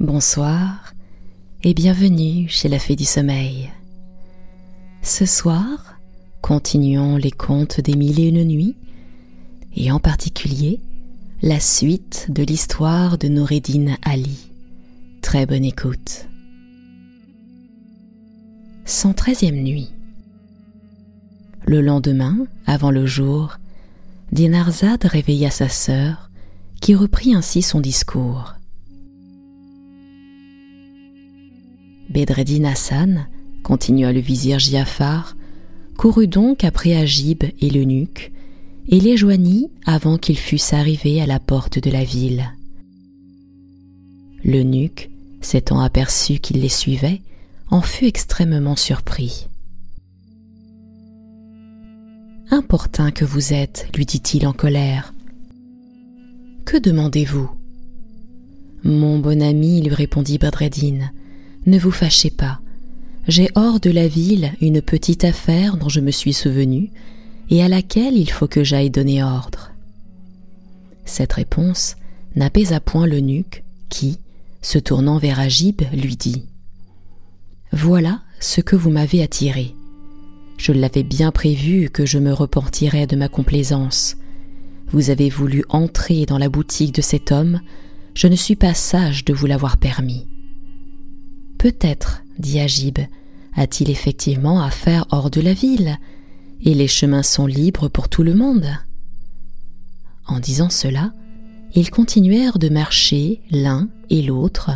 Bonsoir et bienvenue chez la Fée du Sommeil. Ce soir, continuons les contes des mille et une nuits et en particulier la suite de l'histoire de Noureddin Ali. Très bonne écoute. 113e nuit. Le lendemain, avant le jour, Dinarzad réveilla sa sœur, qui reprit ainsi son discours. Bedreddin Hassan, continua le vizir Giafar, courut donc après Agib et l'eunuque, et les joignit avant qu'ils fussent arrivés à la porte de la ville. L'eunuque, s'étant aperçu qu'il les suivait, en fut extrêmement surpris. Importun que vous êtes, lui dit-il en colère. Que demandez-vous? Mon bon ami, lui répondit Badreddin, ne vous fâchez pas. J'ai hors de la ville une petite affaire dont je me suis souvenu et à laquelle il faut que j'aille donner ordre. Cette réponse n'apaisa point l'eunuque qui, se tournant vers Agib, lui dit Voilà ce que vous m'avez attiré. Je l'avais bien prévu que je me repentirais de ma complaisance. Vous avez voulu entrer dans la boutique de cet homme, je ne suis pas sage de vous l'avoir permis. Peut-être, dit Agib, a-t-il effectivement affaire hors de la ville, et les chemins sont libres pour tout le monde. En disant cela, ils continuèrent de marcher l'un et l'autre,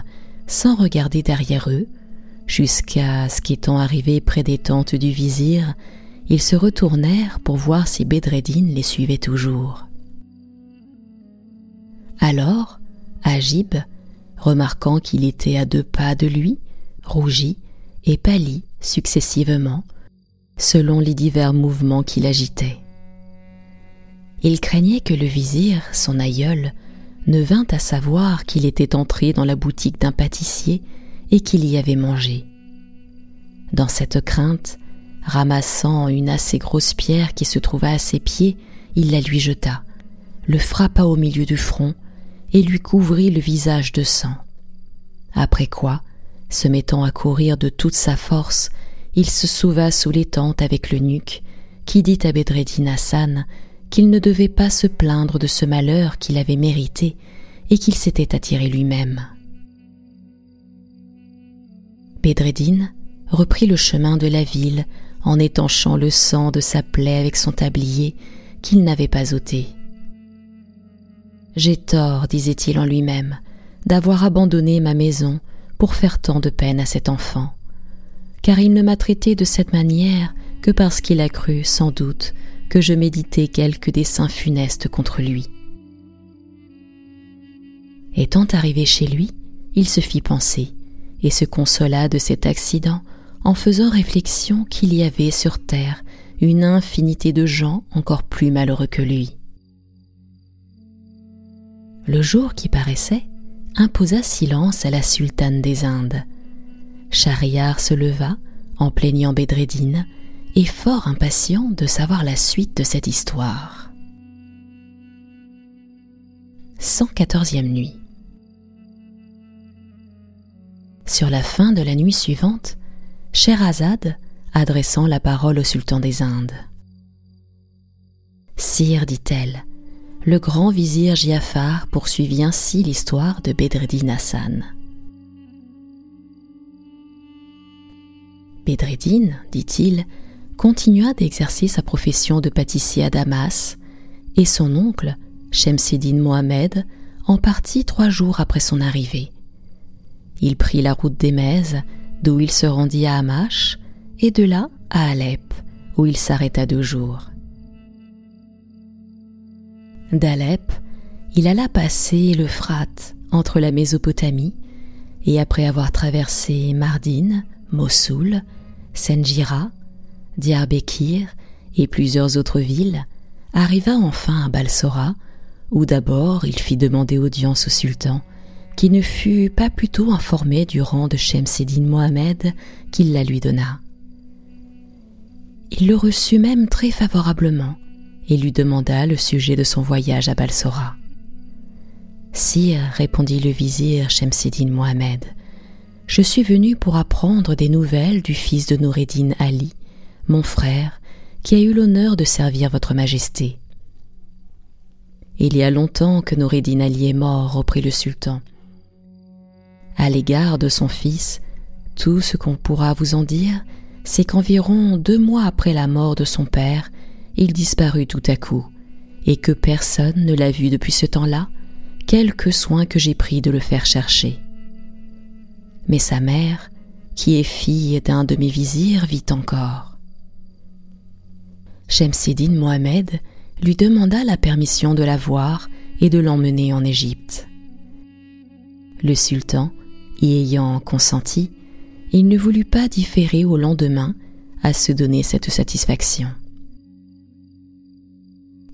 sans regarder derrière eux, jusqu'à ce qu'étant arrivés près des tentes du vizir, ils se retournèrent pour voir si Bedreddin les suivait toujours. Alors, Agib, remarquant qu'il était à deux pas de lui, rougit et pâlit successivement, selon les divers mouvements qui l'agitaient. Il craignait que le vizir, son aïeul, ne vînt à savoir qu'il était entré dans la boutique d'un pâtissier et qu'il y avait mangé. Dans cette crainte, ramassant une assez grosse pierre qui se trouva à ses pieds, il la lui jeta, le frappa au milieu du front et lui couvrit le visage de sang. Après quoi, se mettant à courir de toute sa force, il se sauva sous les tentes avec le nuque, qui dit à Bedreddin Hassan qu'il ne devait pas se plaindre de ce malheur qu'il avait mérité et qu'il s'était attiré lui-même. Bedreddin reprit le chemin de la ville en étanchant le sang de sa plaie avec son tablier qu'il n'avait pas ôté. J'ai tort, disait-il en lui-même, d'avoir abandonné ma maison pour faire tant de peine à cet enfant, car il ne m'a traité de cette manière que parce qu'il a cru, sans doute, que je méditais quelque dessein funeste contre lui. Étant arrivé chez lui, il se fit penser, et se consola de cet accident en faisant réflexion qu'il y avait sur terre une infinité de gens encore plus malheureux que lui. Le jour qui paraissait imposa silence à la sultane des Indes. Shahriar se leva en plaignant Bedreddin et fort impatient de savoir la suite de cette histoire. 114e nuit Sur la fin de la nuit suivante, Sherazade, adressant la parole au sultan des Indes. Sire, dit-elle, le grand vizir Giafar poursuivit ainsi l'histoire de Bedreddin Hassan. Bedreddin, dit-il, continua d'exercer sa profession de pâtissier à Damas, et son oncle, Shemseddin Mohamed, en partit trois jours après son arrivée. Il prit la route d'Emez, d'où il se rendit à Hamash, et de là à Alep, où il s'arrêta deux jours. D'Alep, il alla passer l'Euphrate entre la Mésopotamie, et après avoir traversé Mardin, Mossoul, Senjira, Diyarbekir et plusieurs autres villes, arriva enfin à Balsora, où d'abord il fit demander audience au sultan, qui ne fut pas plutôt informé du rang de Shemseddin Mohamed qu'il la lui donna. Il le reçut même très favorablement et lui demanda le sujet de son voyage à Balsora. Sire, répondit le vizir Shemseddin Mohamed, je suis venu pour apprendre des nouvelles du fils de Noureddin Ali, mon frère, qui a eu l'honneur de servir votre majesté. Il y a longtemps que Noureddin Ali est mort, reprit le sultan. À l'égard de son fils, tout ce qu'on pourra vous en dire, c'est qu'environ deux mois après la mort de son père, il disparut tout à coup, et que personne ne l'a vu depuis ce temps-là, quelque soin que j'ai pris de le faire chercher. Mais sa mère, qui est fille d'un de mes vizirs, vit encore. Shemseddin Mohamed lui demanda la permission de la voir et de l'emmener en Égypte. Le sultan, y ayant consenti, il ne voulut pas différer au lendemain à se donner cette satisfaction.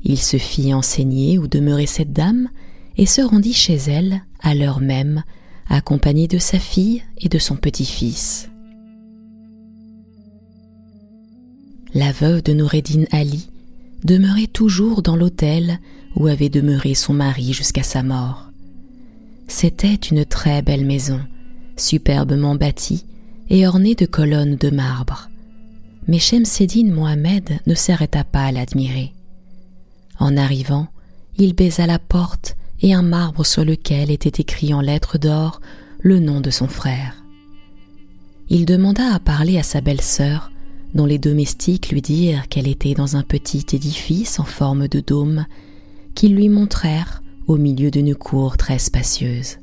Il se fit enseigner où demeurait cette dame et se rendit chez elle à l'heure même, accompagné de sa fille et de son petit-fils. La veuve de Noureddin Ali demeurait toujours dans l'hôtel où avait demeuré son mari jusqu'à sa mort. C'était une très belle maison, superbement bâtie et ornée de colonnes de marbre. Mais Shemseddin Mohamed ne s'arrêta pas à l'admirer. En arrivant, il baisa la porte et un marbre sur lequel était écrit en lettres d'or le nom de son frère. Il demanda à parler à sa belle-sœur, dont les domestiques lui dirent qu'elle était dans un petit édifice en forme de dôme, qu'ils lui montrèrent au milieu d'une cour très spacieuse.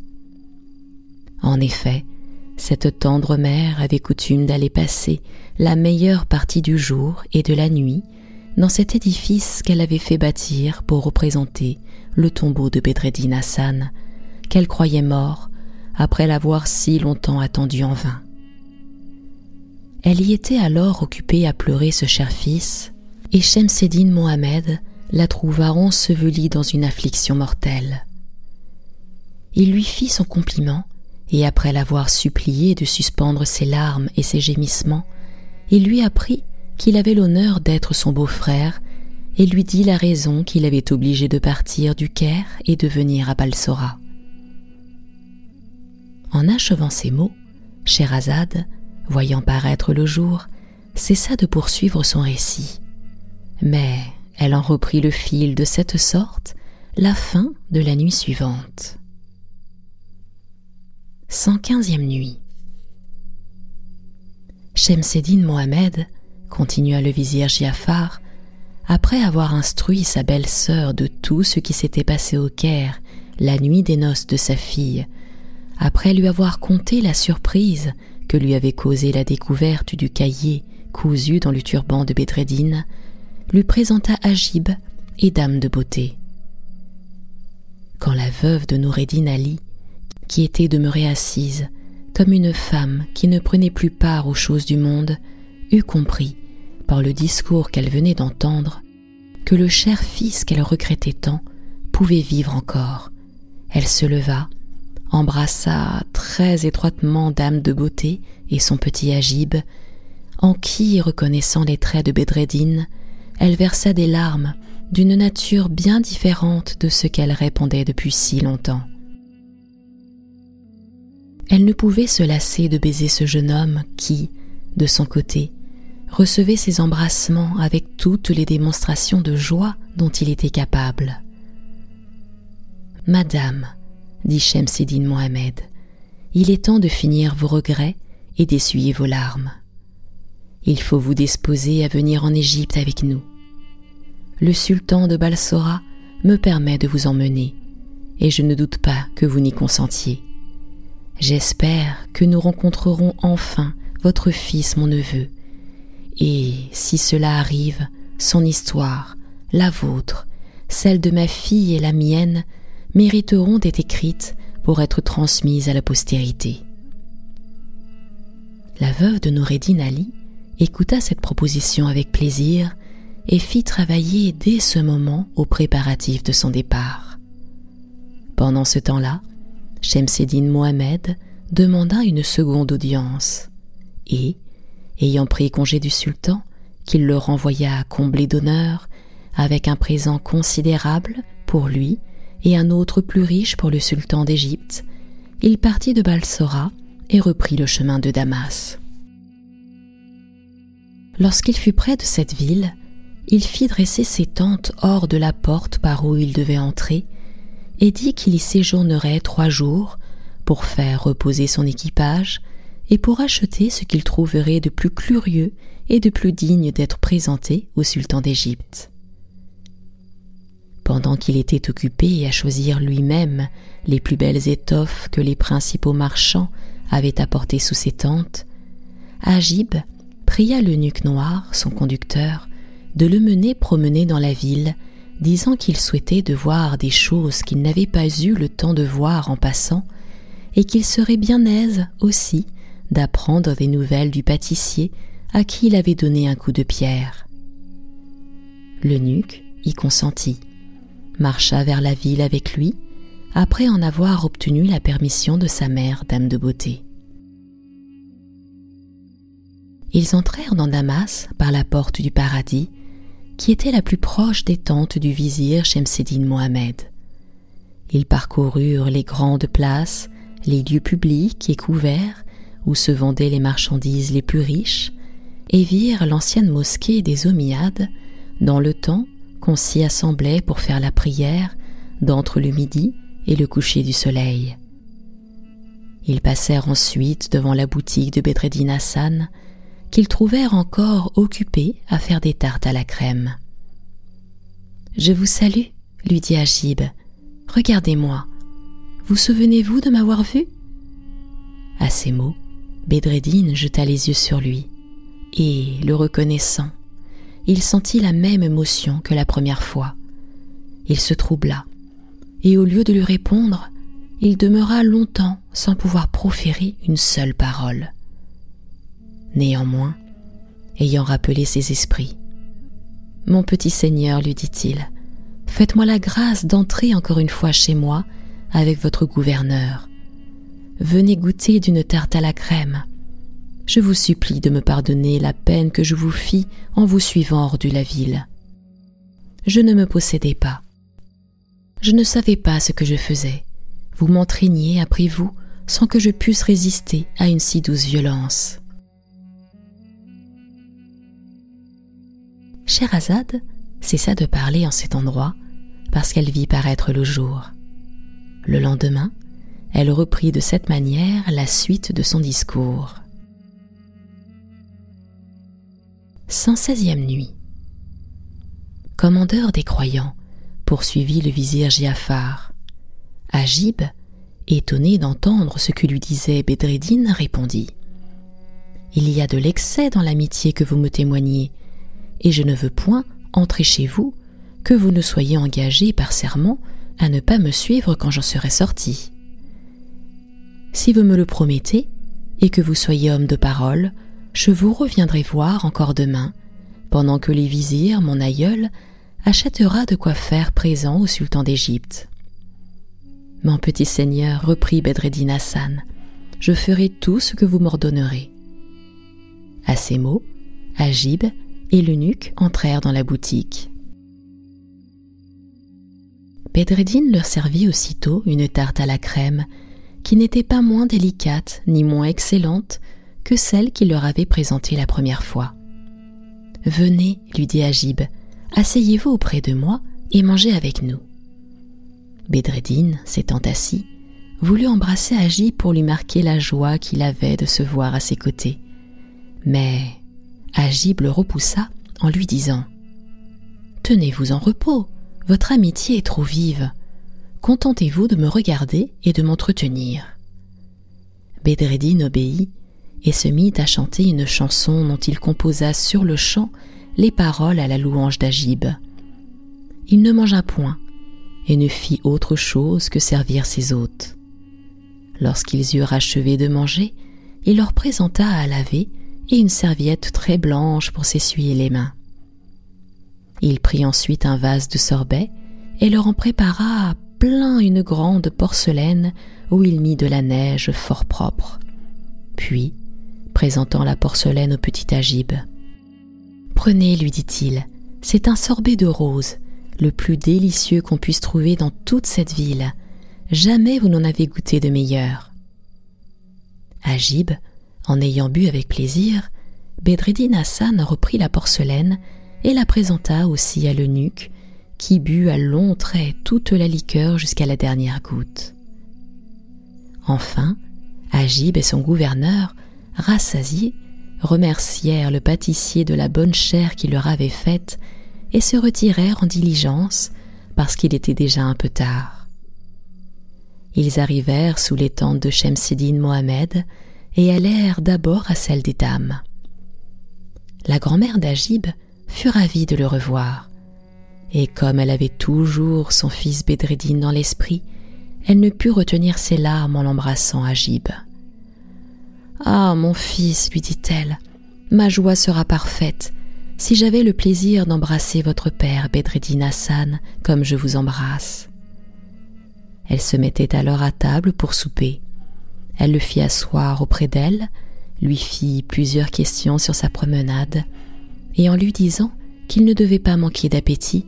En effet, cette tendre mère avait coutume d'aller passer la meilleure partie du jour et de la nuit dans cet édifice qu'elle avait fait bâtir pour représenter le tombeau de Bedreddin Hassan, qu'elle croyait mort après l'avoir si longtemps attendu en vain. Elle y était alors occupée à pleurer ce cher fils, et Shemseddin Mohamed la trouva ensevelie dans une affliction mortelle. Il lui fit son compliment, et après l'avoir supplié de suspendre ses larmes et ses gémissements, il lui apprit qu'il avait l'honneur d'être son beau-frère et lui dit la raison qu'il avait obligé de partir du Caire et de venir à Balsora. En achevant ces mots, Sherazade, voyant paraître le jour, cessa de poursuivre son récit. Mais elle en reprit le fil de cette sorte la fin de la nuit suivante. 115e nuit. Shemseddin Mohamed, continua le vizir Giafar, après avoir instruit sa belle-sœur de tout ce qui s'était passé au Caire la nuit des noces de sa fille, après lui avoir conté la surprise que lui avait causée la découverte du cahier cousu dans le turban de Bedreddin, lui présenta Agib et Dame de beauté. Quand la veuve de Noureddin Ali, qui était demeurée assise, comme une femme qui ne prenait plus part aux choses du monde, eut compris par le discours qu'elle venait d'entendre que le cher fils qu'elle regrettait tant pouvait vivre encore. Elle se leva, embrassa très étroitement Dame de Beauté et son petit Agib, en qui, reconnaissant les traits de Bedreddin, elle versa des larmes d'une nature bien différente de ce qu'elle répondait depuis si longtemps. Elle ne pouvait se lasser de baiser ce jeune homme qui, de son côté, recevait ses embrassements avec toutes les démonstrations de joie dont il était capable. Madame, dit Shemseddin Mohamed, il est temps de finir vos regrets et d'essuyer vos larmes. Il faut vous disposer à venir en Égypte avec nous. Le sultan de Balsora me permet de vous emmener, et je ne doute pas que vous n'y consentiez. J'espère que nous rencontrerons enfin votre fils, mon neveu, et si cela arrive, son histoire, la vôtre, celle de ma fille et la mienne, mériteront d'être écrites pour être transmises à la postérité. La veuve de Noureddin Ali écouta cette proposition avec plaisir et fit travailler dès ce moment aux préparatifs de son départ. Pendant ce temps-là, Shemseddin Mohamed demanda une seconde audience et, ayant pris congé du sultan, qu'il le renvoya comblé d'honneur, avec un présent considérable pour lui et un autre plus riche pour le sultan d'Égypte, il partit de Balsora et reprit le chemin de Damas. Lorsqu'il fut près de cette ville, il fit dresser ses tentes hors de la porte par où il devait entrer, et dit qu'il y séjournerait trois jours pour faire reposer son équipage et pour acheter ce qu'il trouverait de plus curieux et de plus digne d'être présenté au sultan d'Égypte. Pendant qu'il était occupé à choisir lui-même les plus belles étoffes que les principaux marchands avaient apportées sous ses tentes, Agib pria l'eunuque noir, son conducteur, de le mener promener dans la ville, disant qu'il souhaitait de voir des choses qu'il n'avait pas eu le temps de voir en passant, et qu'il serait bien aise aussi d'apprendre des nouvelles du pâtissier à qui il avait donné un coup de pierre. L'eunuque y consentit, marcha vers la ville avec lui, après en avoir obtenu la permission de sa mère, dame de beauté. Ils entrèrent dans Damas par la porte du paradis, qui était la plus proche des tentes du vizir Shemseddin Mohamed. Ils parcoururent les grandes places, les lieux publics et couverts où se vendaient les marchandises les plus riches, et virent l'ancienne mosquée des Omiyades dans le temps qu'on s'y assemblait pour faire la prière d'entre le midi et le coucher du soleil. Ils passèrent ensuite devant la boutique de Bedreddin Hassan, qu'ils trouvèrent encore occupé à faire des tartes à la crème. Je vous salue, lui dit Agib. Regardez-moi. Vous souvenez-vous de m'avoir vu À ces mots, Bedreddin jeta les yeux sur lui, et, le reconnaissant, il sentit la même émotion que la première fois. Il se troubla, et au lieu de lui répondre, il demeura longtemps sans pouvoir proférer une seule parole. Néanmoins, ayant rappelé ses esprits, Mon petit Seigneur, lui dit-il, faites-moi la grâce d'entrer encore une fois chez moi avec votre gouverneur. Venez goûter d'une tarte à la crème. Je vous supplie de me pardonner la peine que je vous fis en vous suivant hors de la ville. Je ne me possédais pas. Je ne savais pas ce que je faisais. Vous m'entraîniez après vous sans que je puisse résister à une si douce violence. Scheherazade cessa de parler en cet endroit parce qu'elle vit paraître le jour. Le lendemain, elle reprit de cette manière la suite de son discours. 116e nuit. Commandeur des croyants, poursuivit le vizir Giafar. Agib, étonné d'entendre ce que lui disait Bedreddin, répondit Il y a de l'excès dans l'amitié que vous me témoignez, et je ne veux point entrer chez vous que vous ne soyez engagé par serment à ne pas me suivre quand j'en serai sorti. Si vous me le promettez, et que vous soyez homme de parole, je vous reviendrai voir encore demain, pendant que les vizirs, mon aïeul, achètera de quoi faire présent au sultan d'Égypte. Mon petit seigneur, reprit Bedreddin Hassan, je ferai tout ce que vous m'ordonnerez. À ces mots, Agib et l'eunuque entrèrent dans la boutique. Bedreddin leur servit aussitôt une tarte à la crème, qui n'était pas moins délicate ni moins excellente que celle qu'il leur avait présentée la première fois. Venez, lui dit Agib, asseyez-vous auprès de moi et mangez avec nous. Bedreddin, s'étant assis, voulut embrasser Agib pour lui marquer la joie qu'il avait de se voir à ses côtés. Mais Agib le repoussa en lui disant Tenez-vous en repos, votre amitié est trop vive. Contentez-vous de me regarder et de m'entretenir. Bedreddin obéit et se mit à chanter une chanson dont il composa sur le champ les paroles à la louange d'Agib. Il ne mangea point et ne fit autre chose que servir ses hôtes. Lorsqu'ils eurent achevé de manger, il leur présenta à laver et une serviette très blanche pour s'essuyer les mains. Il prit ensuite un vase de sorbet et leur en prépara plein une grande porcelaine où il mit de la neige fort propre. Puis, présentant la porcelaine au petit Agib. Prenez, lui dit-il, c'est un sorbet de rose, le plus délicieux qu'on puisse trouver dans toute cette ville. Jamais vous n'en avez goûté de meilleur. Agib, en ayant bu avec plaisir, Bedreddin Hassan reprit la porcelaine et la présenta aussi à l'eunuque, qui but à longs traits toute la liqueur jusqu'à la dernière goutte. Enfin, Agib et son gouverneur, rassasiés, remercièrent le pâtissier de la bonne chère qu'il leur avait faite et se retirèrent en diligence parce qu'il était déjà un peu tard. Ils arrivèrent sous les tentes de Shemseddin Mohamed et allèrent d'abord à celle des dames. La grand-mère d'Agib fut ravie de le revoir, et comme elle avait toujours son fils Bedreddin dans l'esprit, elle ne put retenir ses larmes en l'embrassant Agib. Ah, mon fils, lui dit-elle, ma joie sera parfaite si j'avais le plaisir d'embrasser votre père Bedreddin Hassan comme je vous embrasse. Elle se mettait alors à table pour souper. Elle le fit asseoir auprès d'elle, lui fit plusieurs questions sur sa promenade, et en lui disant qu'il ne devait pas manquer d'appétit,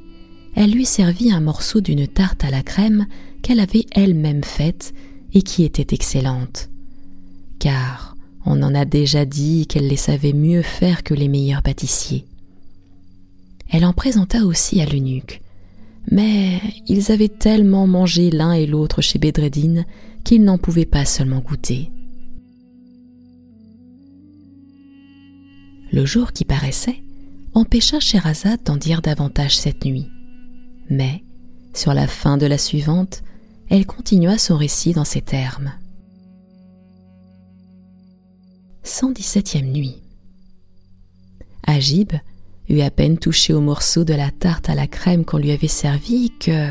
elle lui servit un morceau d'une tarte à la crème qu'elle avait elle-même faite et qui était excellente. Car on en a déjà dit qu'elle les savait mieux faire que les meilleurs pâtissiers. Elle en présenta aussi à l'eunuque, mais ils avaient tellement mangé l'un et l'autre chez Bedreddin qu'ils n'en pouvaient pas seulement goûter. Le jour qui paraissait empêcha Sherazade d'en dire davantage cette nuit. Mais, sur la fin de la suivante, elle continua son récit dans ces termes. 117e nuit. Agib eut à peine touché au morceau de la tarte à la crème qu'on lui avait servi que,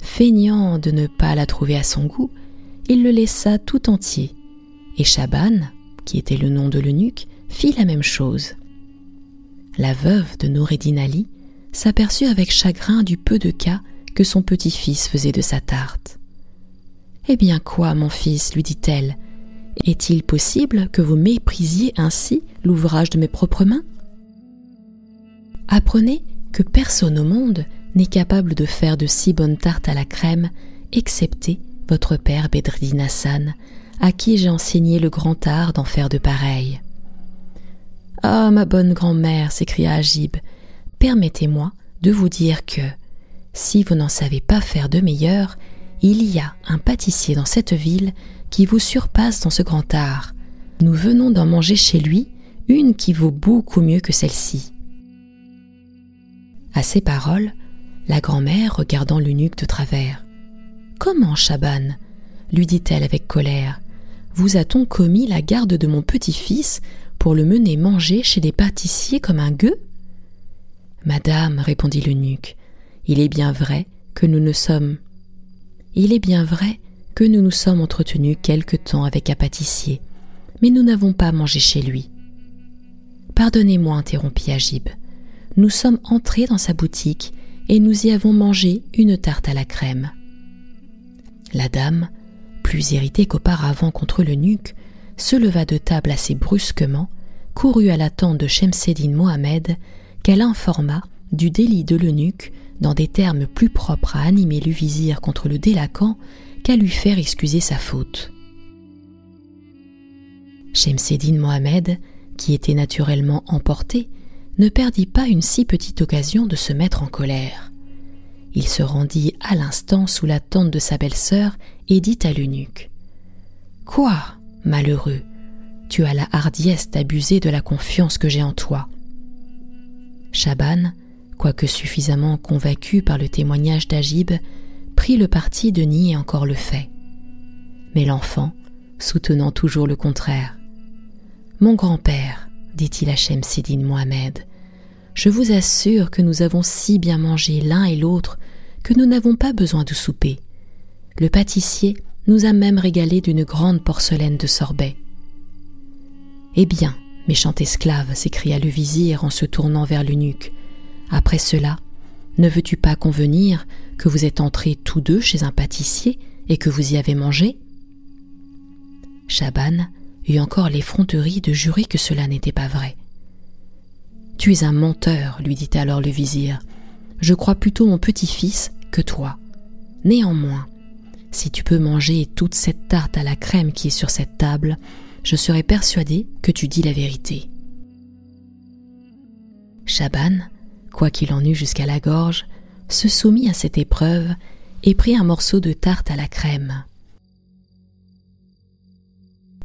feignant de ne pas la trouver à son goût, il le laissa tout entier, et Chaban, qui était le nom de l'eunuque, fit la même chose. La veuve de Noureddin Ali s'aperçut avec chagrin du peu de cas que son petit-fils faisait de sa tarte. Eh bien quoi, mon fils, lui dit-elle, est-il possible que vous méprisiez ainsi l'ouvrage de mes propres mains? Apprenez que personne au monde n'est capable de faire de si bonnes tartes à la crème, excepté votre père Bedreddin Hassan, à qui j'ai enseigné le grand art d'en faire de pareilles. Ah, ma bonne grand-mère, s'écria Agib, permettez-moi de vous dire que, si vous n'en savez pas faire de meilleur, il y a un pâtissier dans cette ville qui vous surpasse dans ce grand art. Nous venons d'en manger chez lui une qui vaut beaucoup mieux que celle-ci. À ces paroles, la grand-mère regardant l'eunuque de travers. Comment, Chaban? lui dit-elle avec colère. Vous a-t-on commis la garde de mon petit-fils pour le mener manger chez des pâtissiers comme un gueux? Madame, répondit l'eunuque, il est bien vrai que nous ne sommes. Il est bien vrai que nous nous sommes entretenus quelque temps avec un pâtissier, mais nous n'avons pas mangé chez lui. Pardonnez-moi, interrompit Agib. Nous sommes entrés dans sa boutique et nous y avons mangé une tarte à la crème. La dame, plus irritée qu'auparavant contre l'eunuque, se leva de table assez brusquement, courut à la tente de Shemseddin Mohamed, qu'elle informa du délit de l'eunuque dans des termes plus propres à animer le vizir contre le délaquant qu'à lui faire excuser sa faute. Shemseddin Mohamed, qui était naturellement emporté, ne perdit pas une si petite occasion de se mettre en colère. Il se rendit à l'instant sous la tente de sa belle-sœur et dit à l'eunuque Quoi, malheureux, tu as la hardiesse d'abuser de la confiance que j'ai en toi. Chaban, quoique suffisamment convaincu par le témoignage d'Agib, prit le parti de nier encore le fait. Mais l'enfant, soutenant toujours le contraire. Mon grand-père, dit-il à Shemseddin Mohamed, je vous assure que nous avons si bien mangé l'un et l'autre que nous n'avons pas besoin de souper. Le pâtissier nous a même régalé d'une grande porcelaine de sorbet. Eh bien, méchant esclave, s'écria le vizir en se tournant vers l'eunuque, après cela, ne veux-tu pas convenir que vous êtes entrés tous deux chez un pâtissier et que vous y avez mangé? Chaban eut encore l'effronterie de jurer que cela n'était pas vrai. Tu es un menteur, lui dit alors le vizir. Je crois plutôt mon petit-fils que toi. Néanmoins, si tu peux manger toute cette tarte à la crème qui est sur cette table, je serai persuadé que tu dis la vérité. Chaban, quoi qu'il en eût jusqu'à la gorge, se soumit à cette épreuve et prit un morceau de tarte à la crème.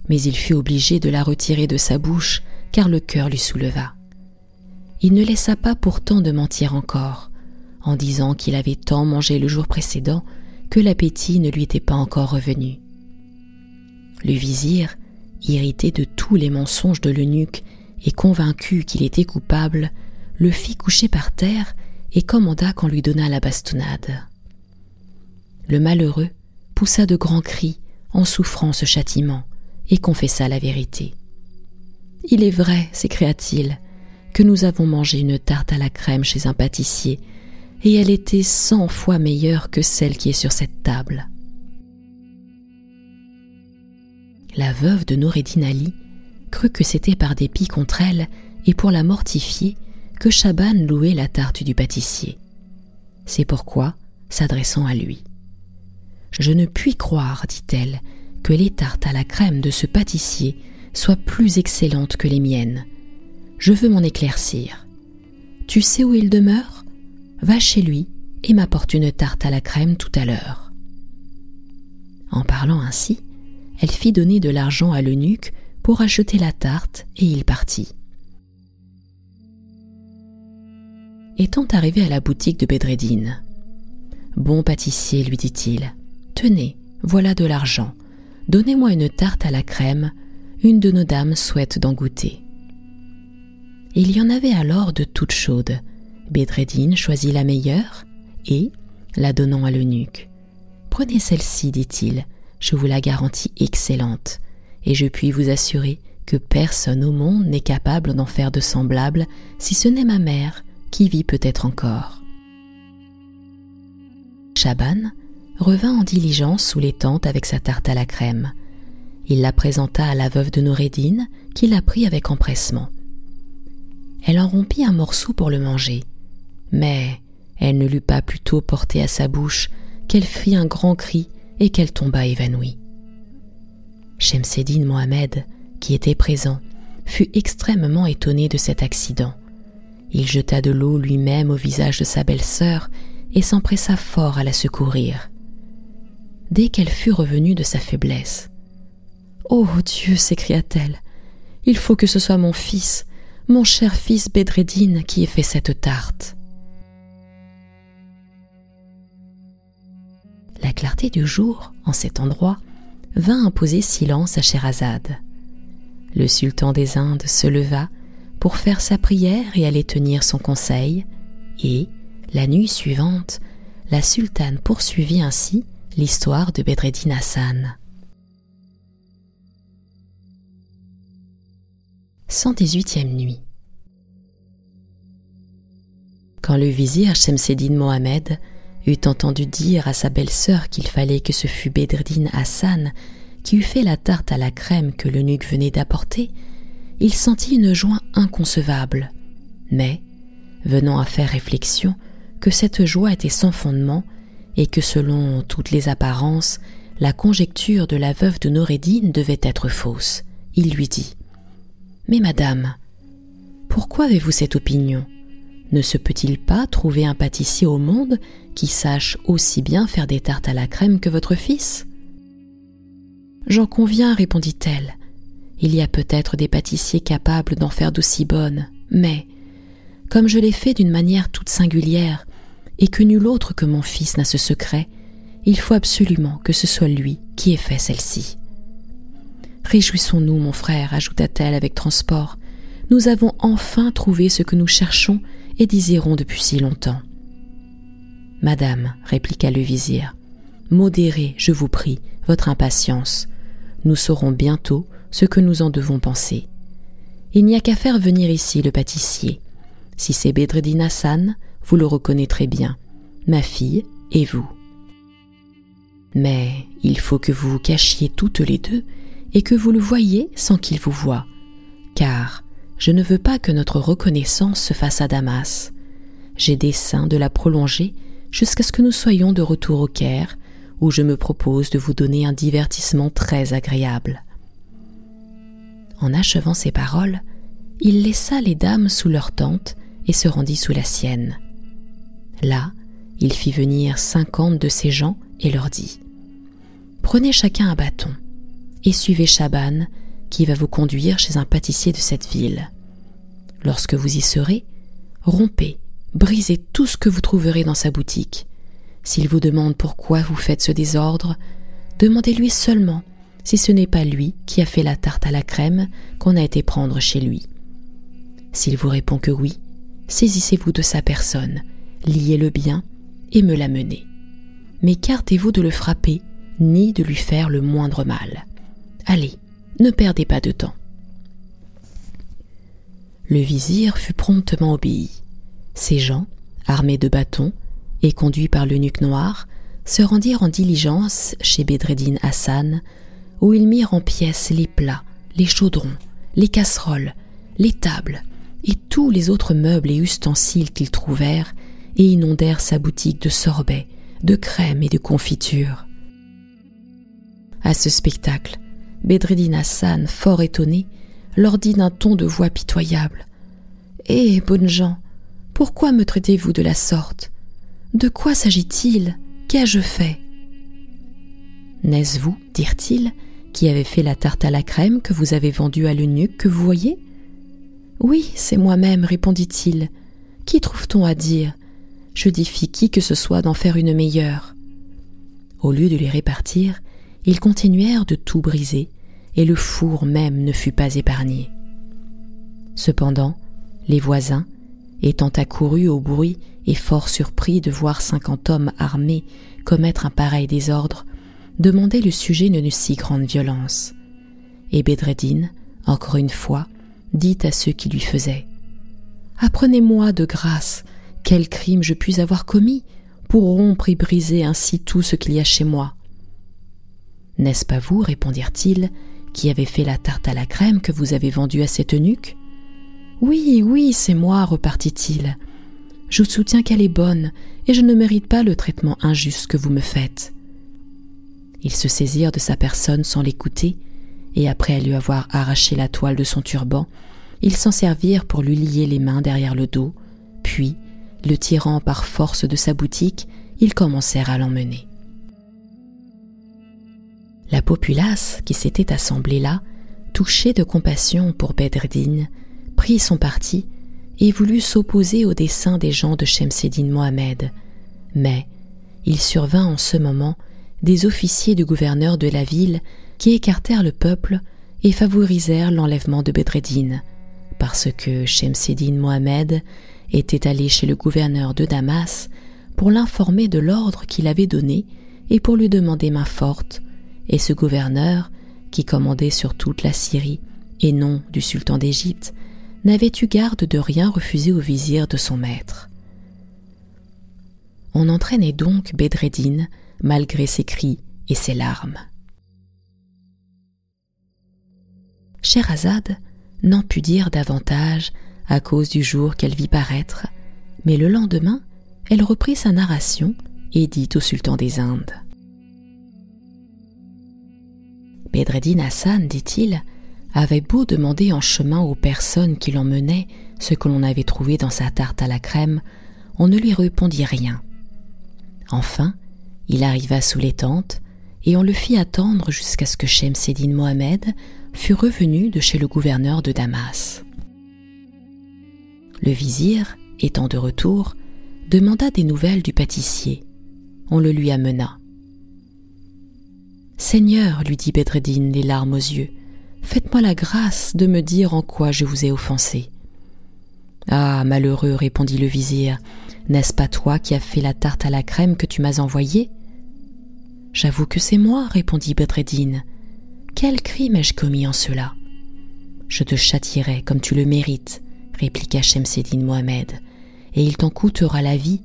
Mais il fut obligé de la retirer de sa bouche car le cœur lui souleva. Il ne laissa pas pourtant de mentir encore, en disant qu'il avait tant mangé le jour précédent que l'appétit ne lui était pas encore revenu. Le vizir, irrité de tous les mensonges de l'eunuque et convaincu qu'il était coupable, le fit coucher par terre et commanda qu'on lui donnât la bastonnade. Le malheureux poussa de grands cris en souffrant ce châtiment et confessa la vérité. Il est vrai, s'écria-t-il, que nous avons mangé une tarte à la crème chez un pâtissier, et elle était cent fois meilleure que celle qui est sur cette table. La veuve de Noureddin Ali crut que c'était par dépit contre elle et pour la mortifier que Chaban louait la tarte du pâtissier. C'est pourquoi, s'adressant à lui, Je ne puis croire, dit-elle, que les tartes à la crème de ce pâtissier soient plus excellentes que les miennes. Je veux m'en éclaircir. Tu sais où il demeure? Va chez lui et m'apporte une tarte à la crème tout à l'heure. En parlant ainsi, elle fit donner de l'argent à l'eunuque pour acheter la tarte et il partit. Étant arrivé à la boutique de Bedreddin, Bon pâtissier, lui dit-il, tenez, voilà de l'argent. Donnez-moi une tarte à la crème, une de nos dames souhaite d'en goûter. Il y en avait alors de toutes chaudes. Bedreddin choisit la meilleure et, la donnant à l'eunuque, Prenez celle-ci, dit-il, je vous la garantis excellente, et je puis vous assurer que personne au monde n'est capable d'en faire de semblable si ce n'est ma mère, qui vit peut-être encore. Chaban revint en diligence sous les tentes avec sa tarte à la crème. Il la présenta à la veuve de Noureddin, qui la prit avec empressement. Elle en rompit un morceau pour le manger, mais elle ne l'eut pas plutôt porté à sa bouche qu'elle fit un grand cri et qu'elle tomba évanouie. Shemseddin Mohamed, qui était présent, fut extrêmement étonné de cet accident. Il jeta de l'eau lui-même au visage de sa belle-sœur et s'empressa fort à la secourir. Dès qu'elle fut revenue de sa faiblesse, Oh Dieu, s'écria-t-elle, il faut que ce soit mon fils, mon cher fils Bedreddin qui ait fait cette tarte. La clarté du jour, en cet endroit, vint imposer silence à Sherazade. Le sultan des Indes se leva pour faire sa prière et aller tenir son conseil, et, la nuit suivante, la sultane poursuivit ainsi l'histoire de Bedreddin Hassan. 118e nuit Quand le vizir Shemseddin Mohamed eut entendu dire à sa belle-sœur qu'il fallait que ce fût Bedreddin Hassan qui eût fait la tarte à la crème que l'eunuque venait d'apporter, il sentit une joie inconcevable. Mais, venant à faire réflexion que cette joie était sans fondement et que selon toutes les apparences, la conjecture de la veuve de Noureddin devait être fausse, il lui dit Mais madame, pourquoi avez-vous cette opinion? Ne se peut-il pas trouver un pâtissier au monde qui sache aussi bien faire des tartes à la crème que votre fils? J'en conviens, répondit-elle. Il y a peut-être des pâtissiers capables d'en faire d'aussi bonnes, mais, comme je l'ai fait d'une manière toute singulière, et que nul autre que mon fils n'a ce secret, il faut absolument que ce soit lui qui ait fait celle-ci. Réjouissons-nous, mon frère, ajouta-t-elle avec transport. Nous avons enfin trouvé ce que nous cherchons et désirons depuis si longtemps. Madame, répliqua le vizir, modérez, je vous prie, votre impatience. Nous saurons bientôt ce que nous en devons penser. Il n'y a qu'à faire venir ici le pâtissier. Si c'est Bedreddin Hassan, vous le reconnaîtrez bien, ma fille et vous. Mais il faut que vous vous cachiez toutes les deux et que vous le voyiez sans qu'il vous voie, car je ne veux pas que notre reconnaissance se fasse à Damas. j'ai dessein de la prolonger jusqu'à ce que nous soyons de retour au Caire, où je me propose de vous donner un divertissement très agréable. En achevant ces paroles, il laissa les dames sous leur tente et se rendit sous la sienne. Là, il fit venir cinquante de ses gens et leur dit Prenez chacun un bâton et suivez Chaban, qui va vous conduire chez un pâtissier de cette ville. Lorsque vous y serez, rompez, brisez tout ce que vous trouverez dans sa boutique. S'il vous demande pourquoi vous faites ce désordre, demandez-lui seulement si ce n'est pas lui qui a fait la tarte à la crème qu'on a été prendre chez lui. S'il vous répond que oui, saisissez-vous de sa personne, liez-le bien et me l'amenez. Mais gardez-vous de le frapper ni de lui faire le moindre mal. Allez, ne perdez pas de temps. Le vizir fut promptement obéi. Ses gens, armés de bâtons et conduits par l'eunuque noir, se rendirent en diligence chez Bedreddin Hassan, où ils mirent en pièces les plats, les chaudrons, les casseroles, les tables et tous les autres meubles et ustensiles qu'ils trouvèrent et inondèrent sa boutique de sorbets, de crèmes et de confitures. À ce spectacle, Bedreddin Hassan, fort étonné, leur dit d'un ton de voix pitoyable. Eh, bonnes gens, pourquoi me traitez-vous de la sorte? De quoi s'agit-il? Qu'ai-je fait? N'est-ce vous, dirent-ils, qui avez fait la tarte à la crème que vous avez vendue à l'eunuque que vous voyez? Oui, c'est moi-même, répondit-il. Qui trouve-t-on à dire? Je défie qui que ce soit d'en faire une meilleure. Au lieu de les répartir, ils continuèrent de tout briser, et le four même ne fut pas épargné. Cependant, les voisins, étant accourus au bruit et fort surpris de voir cinquante hommes armés commettre un pareil désordre, demandaient le sujet d'une si grande violence. Et Bedreddin, encore une fois, dit à ceux qui lui faisaient Apprenez-moi de grâce quel crime je puis avoir commis pour rompre et briser ainsi tout ce qu'il y a chez moi. N'est-ce pas vous, répondirent-ils, qui avez fait la tarte à la crème que vous avez vendue à cette eunuque Oui, oui, c'est moi, repartit-il. Je soutiens qu'elle est bonne, et je ne mérite pas le traitement injuste que vous me faites. Ils se saisirent de sa personne sans l'écouter, et après lui avoir arraché la toile de son turban, ils s'en servirent pour lui lier les mains derrière le dos, puis, le tirant par force de sa boutique, ils commencèrent à l'emmener. La populace qui s'était assemblée là, touchée de compassion pour Bedreddin, prit son parti et voulut s'opposer au dessein des gens de Shemseddin Mohamed. Mais il survint en ce moment des officiers du gouverneur de la ville qui écartèrent le peuple et favorisèrent l'enlèvement de Bedreddin, parce que Shemseddin Mohamed était allé chez le gouverneur de Damas pour l'informer de l'ordre qu'il avait donné et pour lui demander main forte et ce gouverneur, qui commandait sur toute la Syrie, et non du sultan d'Égypte, n'avait eu garde de rien refuser au vizir de son maître. On entraînait donc Bedreddin malgré ses cris et ses larmes. Scheherazade n'en put dire davantage à cause du jour qu'elle vit paraître, mais le lendemain, elle reprit sa narration et dit au sultan des Indes. Bedreddin Hassan, dit-il, avait beau demander en chemin aux personnes qui l'emmenaient ce que l'on avait trouvé dans sa tarte à la crème, on ne lui répondit rien. Enfin, il arriva sous les tentes, et on le fit attendre jusqu'à ce que Shemseddin Mohamed fût revenu de chez le gouverneur de Damas. Le vizir, étant de retour, demanda des nouvelles du pâtissier. On le lui amena. Seigneur, lui dit Bedreddin, les larmes aux yeux, faites-moi la grâce de me dire en quoi je vous ai offensé. Ah, malheureux, répondit le vizir, n'est-ce pas toi qui as fait la tarte à la crème que tu m'as envoyée? J'avoue que c'est moi, répondit Bedreddin. Quel crime ai-je commis en cela? Je te châtierai comme tu le mérites, répliqua Shemseddin Mohamed, et il t'en coûtera la vie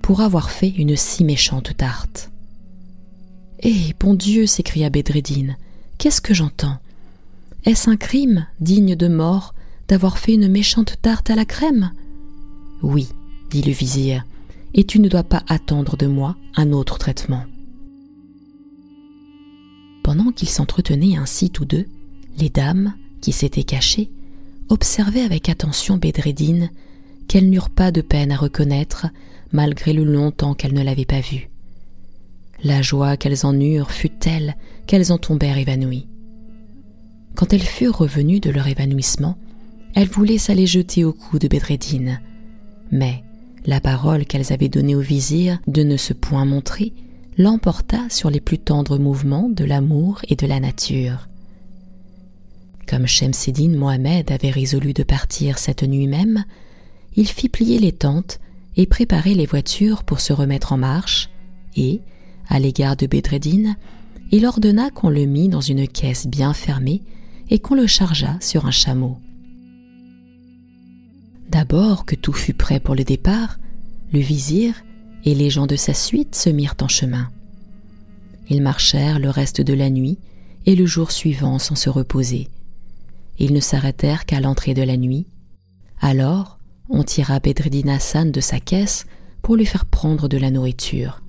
pour avoir fait une si méchante tarte. Eh, bon Dieu s'écria Bedreddin, qu'est-ce que j'entends? Est-ce un crime digne de mort d'avoir fait une méchante tarte à la crème? Oui, dit le vizir, et tu ne dois pas attendre de moi un autre traitement. Pendant qu'ils s'entretenaient ainsi tous deux, les dames, qui s'étaient cachées, observaient avec attention Bedreddin, qu'elles n'eurent pas de peine à reconnaître, malgré le long temps qu'elles ne l'avaient pas vu. La joie qu'elles en eurent fut telle qu'elles en tombèrent évanouies. Quand elles furent revenues de leur évanouissement, elles voulaient s'aller jeter au cou de Bedreddin, mais la parole qu'elles avaient donnée au vizir de ne se point montrer l'emporta sur les plus tendres mouvements de l'amour et de la nature. Comme Shemseddin Mohamed avait résolu de partir cette nuit même, il fit plier les tentes et préparer les voitures pour se remettre en marche, et, à l'égard de Bedreddin, il ordonna qu'on le mit dans une caisse bien fermée et qu'on le chargeât sur un chameau. D'abord que tout fut prêt pour le départ, le vizir et les gens de sa suite se mirent en chemin. Ils marchèrent le reste de la nuit et le jour suivant sans se reposer. Ils ne s'arrêtèrent qu'à l'entrée de la nuit. Alors, on tira Bedreddin Hassan de sa caisse pour lui faire prendre de la nourriture.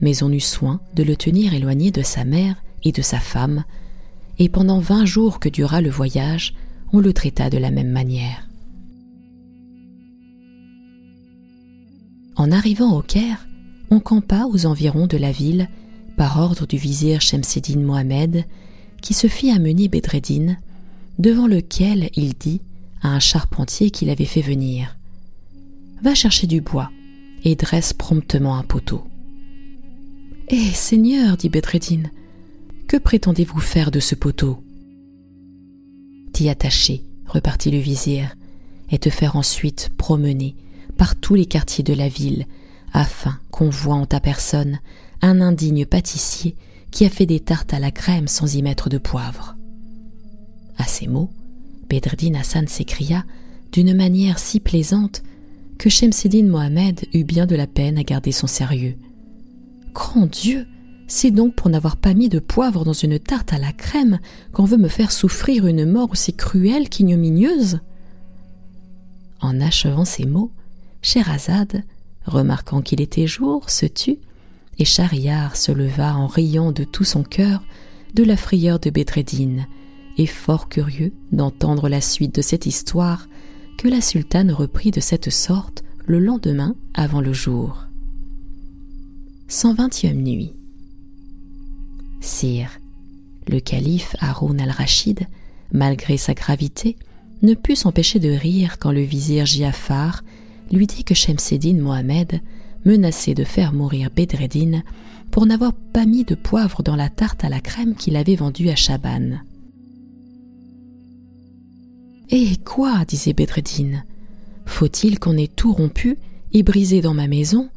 Mais on eut soin de le tenir éloigné de sa mère et de sa femme, et pendant vingt jours que dura le voyage, on le traita de la même manière. En arrivant au Caire, on campa aux environs de la ville par ordre du vizir Shemseddin Mohamed, qui se fit amener Bedreddin, devant lequel il dit à un charpentier qu'il avait fait venir Va chercher du bois et dresse promptement un poteau. Eh, Seigneur, dit Bedreddin, que prétendez-vous faire de ce poteau? T'y attacher, repartit le vizir, et te faire ensuite promener par tous les quartiers de la ville, afin qu'on voie en ta personne un indigne pâtissier qui a fait des tartes à la crème sans y mettre de poivre. À ces mots, Bedreddin Hassan s'écria d'une manière si plaisante que Shemseddin Mohamed eut bien de la peine à garder son sérieux. Grand Dieu, c'est donc pour n'avoir pas mis de poivre dans une tarte à la crème qu'on veut me faire souffrir une mort aussi cruelle qu'ignominieuse En achevant ces mots, Sherazade, remarquant qu'il était jour, se tut, et Schahriar se leva en riant de tout son cœur de la frayeur de Bedreddin, et fort curieux d'entendre la suite de cette histoire que la sultane reprit de cette sorte le lendemain avant le jour. 120e nuit. Sire, le calife Haroun al-Rachid, malgré sa gravité, ne put s'empêcher de rire quand le vizir Giafar lui dit que Shemseddin Mohamed menaçait de faire mourir Bedreddin pour n'avoir pas mis de poivre dans la tarte à la crème qu'il avait vendue à Chaban. Eh quoi? disait Bedreddin. Faut-il qu'on ait tout rompu et brisé dans ma maison,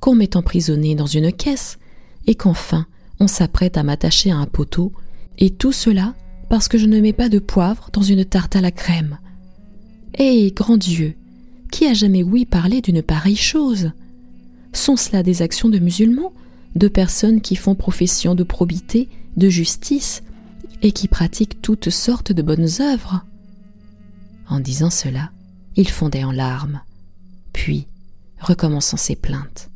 qu'on m'ait emprisonné dans une caisse, et qu'enfin on s'apprête à m'attacher à un poteau, et tout cela parce que je ne mets pas de poivre dans une tarte à la crème. Eh, grand Dieu, qui a jamais ouï parler d'une pareille chose? Sont cela des actions de musulmans, de personnes qui font profession de probité, de justice, et qui pratiquent toutes sortes de bonnes œuvres? En disant cela, il fondait en larmes, puis, recommençant ses plaintes.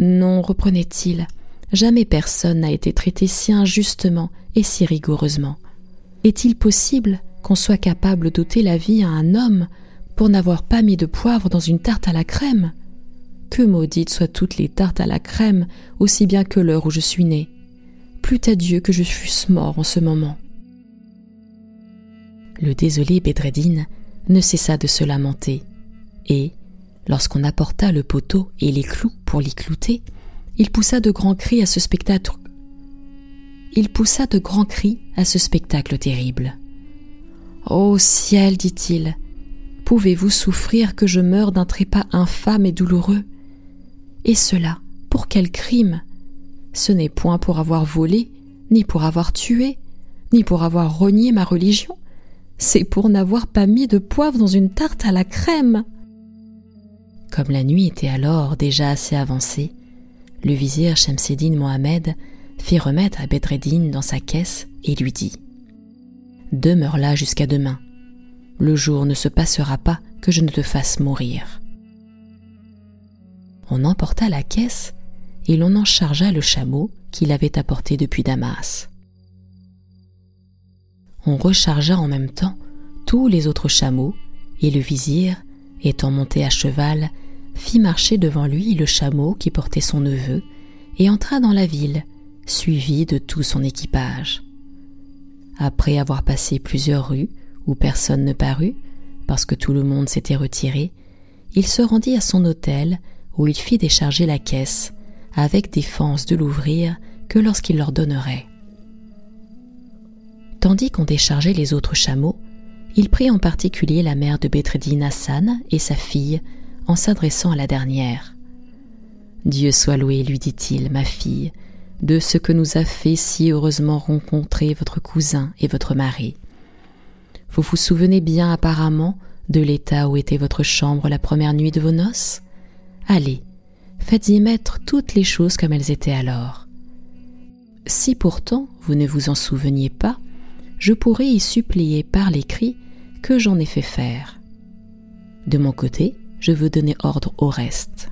Non, reprenait-il, jamais personne n'a été traité si injustement et si rigoureusement. Est-il possible qu'on soit capable d'ôter la vie à un homme pour n'avoir pas mis de poivre dans une tarte à la crème? Que maudites soient toutes les tartes à la crème, aussi bien que l'heure où je suis né. Plût à Dieu que je fusse mort en ce moment. Le désolé Bedreddin ne cessa de se lamenter, et, lorsqu'on apporta le poteau et les clous pour l'y clouter, il poussa de grands cris à ce spectacle. Il poussa de grands cris à ce spectacle terrible. Ô ciel, dit-il, Pouvez-vous souffrir que je meure d'un trépas infâme et douloureux? Et cela, pour quel crime? Ce n'est point pour avoir volé, ni pour avoir tué, ni pour avoir renié ma religion, c'est pour n'avoir pas mis de poivre dans une tarte à la crème. Comme la nuit était alors déjà assez avancée, le vizir Shemseddin Mohamed fit remettre à Bedreddin dans sa caisse et lui dit Demeure là jusqu'à demain le jour ne se passera pas que je ne te fasse mourir. On emporta la caisse et l'on en chargea le chameau qu'il avait apporté depuis Damas. On rechargea en même temps tous les autres chameaux et le vizir, étant monté à cheval, fit marcher devant lui le chameau qui portait son neveu et entra dans la ville, suivi de tout son équipage. Après avoir passé plusieurs rues où personne ne parut, parce que tout le monde s'était retiré, il se rendit à son hôtel où il fit décharger la caisse, avec défense de l'ouvrir que lorsqu'il leur donnerait. Tandis qu'on déchargeait les autres chameaux, il prit en particulier la mère de Bedreddin Hassan et sa fille en s'adressant à la dernière. Dieu soit loué, lui dit-il, ma fille, de ce que nous a fait si heureusement rencontrer votre cousin et votre mari. Vous vous souvenez bien apparemment de l'état où était votre chambre la première nuit de vos noces? Allez, faites-y mettre toutes les choses comme elles étaient alors. Si pourtant vous ne vous en souveniez pas, je pourrais y supplier par l'écrit que j'en ai fait faire. De mon côté, je veux donner ordre au reste.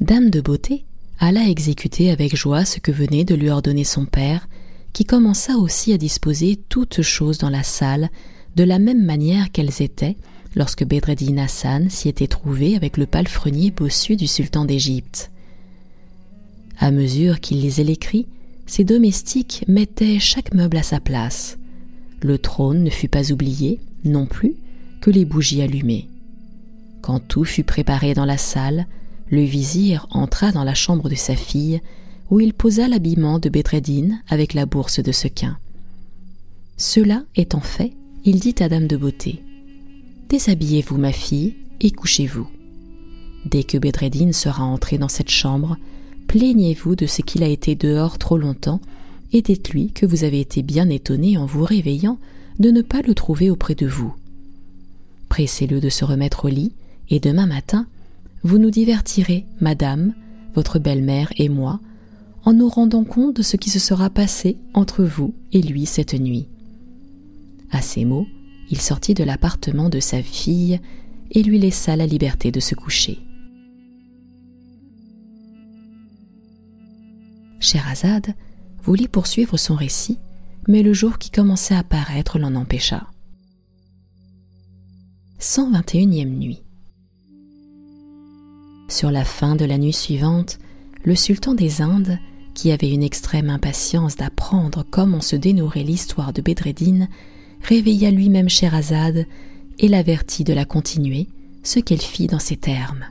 Dame de beauté alla exécuter avec joie ce que venait de lui ordonner son père, qui commença aussi à disposer toutes choses dans la salle de la même manière qu'elles étaient lorsque Bedreddin Hassan s'y était trouvé avec le palefrenier bossu du sultan d'Égypte. À mesure qu'il lisait l'écrit, ses domestiques mettaient chaque meuble à sa place. Le trône ne fut pas oublié, non plus, que les bougies allumées. Quand tout fut préparé dans la salle, le vizir entra dans la chambre de sa fille, où il posa l'habillement de Bedreddin avec la bourse de sequin. Cela étant fait, il dit à Dame de Beauté Déshabillez-vous, ma fille, et couchez-vous. Dès que Bedreddin sera entré dans cette chambre, plaignez-vous de ce qu'il a été dehors trop longtemps, et dites-lui que vous avez été bien étonné en vous réveillant de ne pas le trouver auprès de vous. Pressez-le de se remettre au lit, et demain matin, vous nous divertirez, madame, votre belle-mère et moi, en nous rendant compte de ce qui se sera passé entre vous et lui cette nuit. À ces mots, il sortit de l'appartement de sa fille et lui laissa la liberté de se coucher. Scheherazade voulut poursuivre son récit, mais le jour qui commençait à paraître l'en empêcha. 121e nuit. Sur la fin de la nuit suivante, le sultan des Indes, qui avait une extrême impatience d'apprendre comment se dénouerait l'histoire de Bedreddin, réveilla lui-même Scheherazade et l'avertit de la continuer, ce qu'elle fit dans ces termes.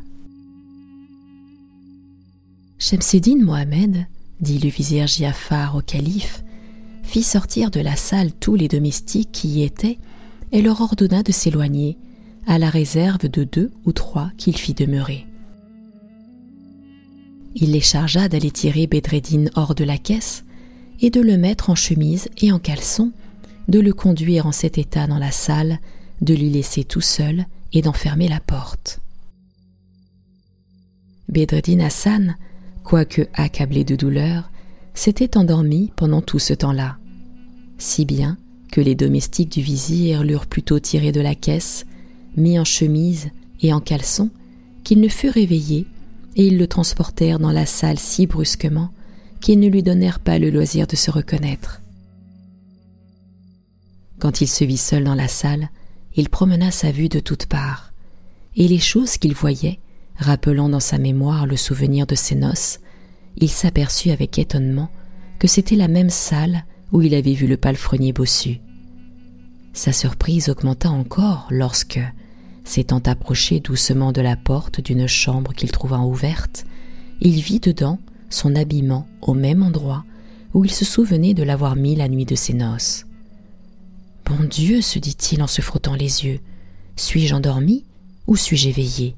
Shemseddin Mohamed, dit le vizir Giafar au calife, fit sortir de la salle tous les domestiques qui y étaient et leur ordonna de s'éloigner, à la réserve de deux ou trois qu'il fit demeurer. Il les chargea d'aller tirer Bedreddin hors de la caisse et de le mettre en chemise et en caleçon de le conduire en cet état dans la salle, de l'y laisser tout seul et d'enfermer la porte. Bedreddin Hassan, quoique accablé de douleur, s'était endormi pendant tout ce temps-là, si bien que les domestiques du vizir l'eurent plutôt tiré de la caisse, mis en chemise et en caleçon, qu'il ne fut réveillé, et ils le transportèrent dans la salle si brusquement qu'ils ne lui donnèrent pas le loisir de se reconnaître. Quand il se vit seul dans la salle, il promena sa vue de toutes parts, et les choses qu'il voyait, rappelant dans sa mémoire le souvenir de ses noces, il s'aperçut avec étonnement que c'était la même salle où il avait vu le palefrenier bossu. Sa surprise augmenta encore lorsque, s'étant approché doucement de la porte d'une chambre qu'il trouva ouverte, il vit dedans son habillement au même endroit où il se souvenait de l'avoir mis la nuit de ses noces. Bon Dieu, se dit-il en se frottant les yeux, suis-je endormi ou suis-je éveillé?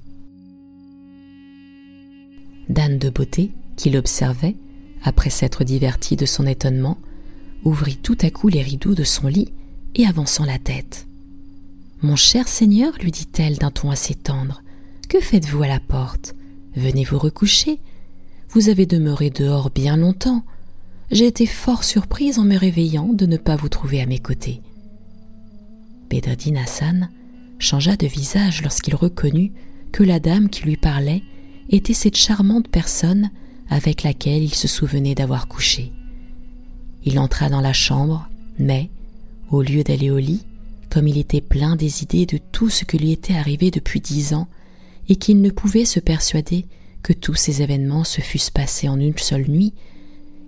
Dan de beauté, qui l'observait, après s'être diverti de son étonnement, ouvrit tout à coup les rideaux de son lit et avançant la tête. Mon cher Seigneur, lui dit-elle d'un ton assez tendre, que faites-vous à la porte? Venez vous recoucher. Vous avez demeuré dehors bien longtemps. J'ai été fort surprise en me réveillant de ne pas vous trouver à mes côtés. Bedreddin Hassan changea de visage lorsqu'il reconnut que la dame qui lui parlait était cette charmante personne avec laquelle il se souvenait d'avoir couché. Il entra dans la chambre, mais, au lieu d'aller au lit, comme il était plein des idées de tout ce qui lui était arrivé depuis dix ans, et qu'il ne pouvait se persuader que tous ces événements se fussent passés en une seule nuit,